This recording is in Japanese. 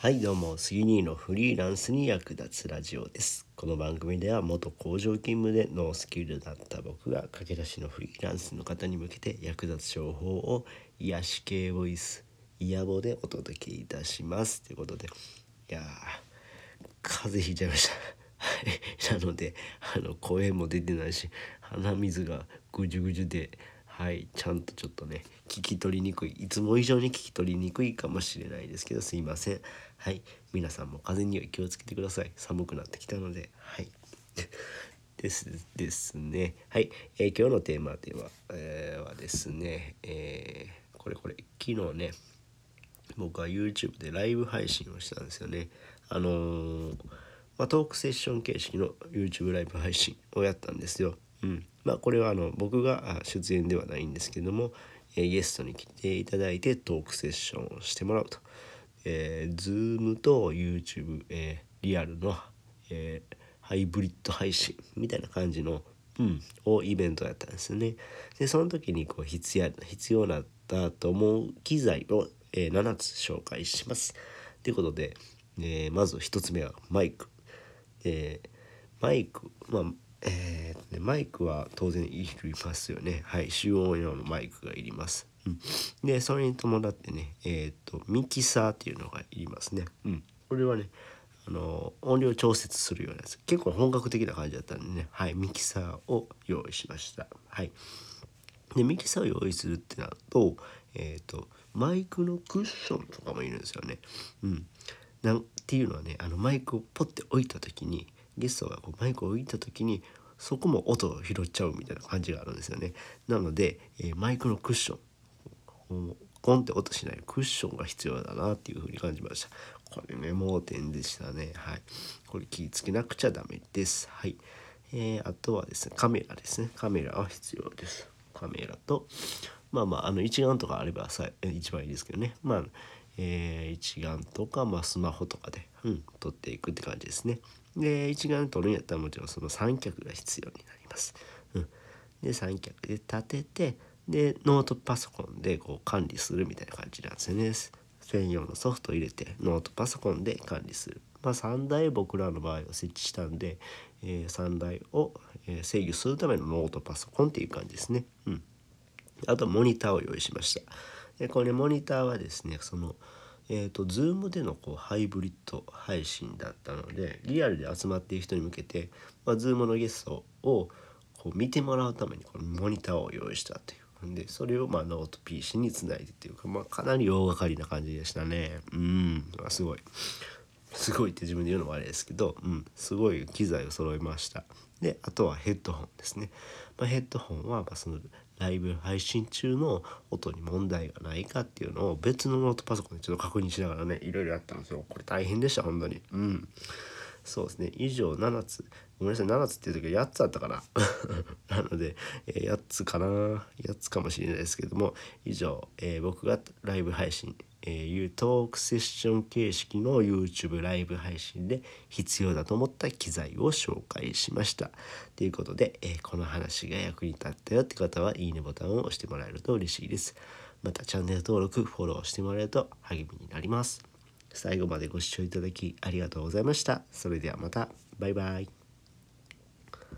はいどうも杉兄のフリーランスに役立つラジオです。この番組では元工場勤務でノースキルだった僕が駆け出しのフリーランスの方に向けて役立つ情報を癒し系ボイスイヤボでお届けいたします。ということでいやー風邪ひいちゃいました。なのであの声も出てないし鼻水がぐじゅぐじゅではいちゃんとちょっとね聞き取りにくいいつも以上に聞き取りにくいかもしれないですけどすいません。はい皆さんも風邪には気をつけてください。寒くなってきたので。はい。ですですね。はい、えー、今日のテーマでは,、えー、はですね、えー、これこれ昨日ね僕は YouTube でライブ配信をしたんですよね。あのー、まあ、トークセッション形式の YouTube ライブ配信をやったんですよ。うんまあ、これはあの僕が出演ではないんですけども、えー、ゲストに来ていただいてトークセッションをしてもらうと、えー、Zoom と YouTube、えー、リアルの、えー、ハイブリッド配信みたいな感じの、うん、をイベントやったんですよね。でその時にこう必要必要だったと思う機材を、えー、7つ紹介します。ということで、えー、まず1つ目はマイク。えー、マイク、まあえー、でマイクは当然いりますよね。はい集音用のマイクがいります、うん、でそれに伴ってねえっ、ー、とミキサーっていうのがいりますね。うん。これはねあの音量調節するようなやつ。結構本格的な感じだったんでね。はいミキサーを用意しました。はい。でミキサーを用意するってなるとえっ、ー、とマイクのクッションとかもいるんですよね。うん。なんっていうのはねあのマイクをポッて置いた時にゲストがこうマイクを置いた時にそこも音を拾っちゃうみたいな感じがあるんですよね。なので、えー、マイクのクッションコンって音しないクッションが必要だなっていうふうに感じました。これね盲点でしたね。はい。これ気ぃつけなくちゃダメです。はい。えー、あとはですねカメラですね。カメラは必要です。カメラとまあまああの一眼とかあればさ一番いいですけどね。まあえー、一眼とか、まあ、スマホとかで、うん、撮っていくって感じですね。で一眼撮るんやったらもちろんその三脚が必要になります。うん、で三脚で立ててでノートパソコンでこう管理するみたいな感じなんですよね。専用のソフトを入れてノートパソコンで管理する。まあ、3台僕らの場合は設置したんで、えー、3台を、制御するためのノートパソコンっていう感じですね。うん、あとモニターを用意しました。でこれモニターはですねそのえーと、Zoom でのこうハイブリッド配信だったのでリアルで集まっている人に向けて、まあ、Zoom のゲストをこう見てもらうためにこのモニターを用意したという。でそれをまあノート PC につないでっていうか、まあ、かなり大掛かりな感じでしたね。うん。すごい。すごいって自分で言うのもあれですけど、うん、すごい機材を揃えました。であとはヘッドホンですね、まあ、ヘッドホンはまそのライブ配信中の音に問題がないかっていうのを別のノートパソコンでちょっと確認しながらねいろいろやったんですよ。これ大変でした本当に。うん。そうですね。以上7つ。ごめんなさい。7つっていう時は8つあったかな。なので、えー、8つかな。8つかもしれないですけども以上、えー、僕がライブ配信えー、トークセッション形式の YouTube ライブ配信で必要だと思った機材を紹介しました。ということで、えー、この話が役に立ったよって方はいいねボタンを押してもらえると嬉しいです。またチャンネル登録、フォローしてもらえると励みになります。最後までご視聴いただきありがとうございました。それではまた。バイバイ。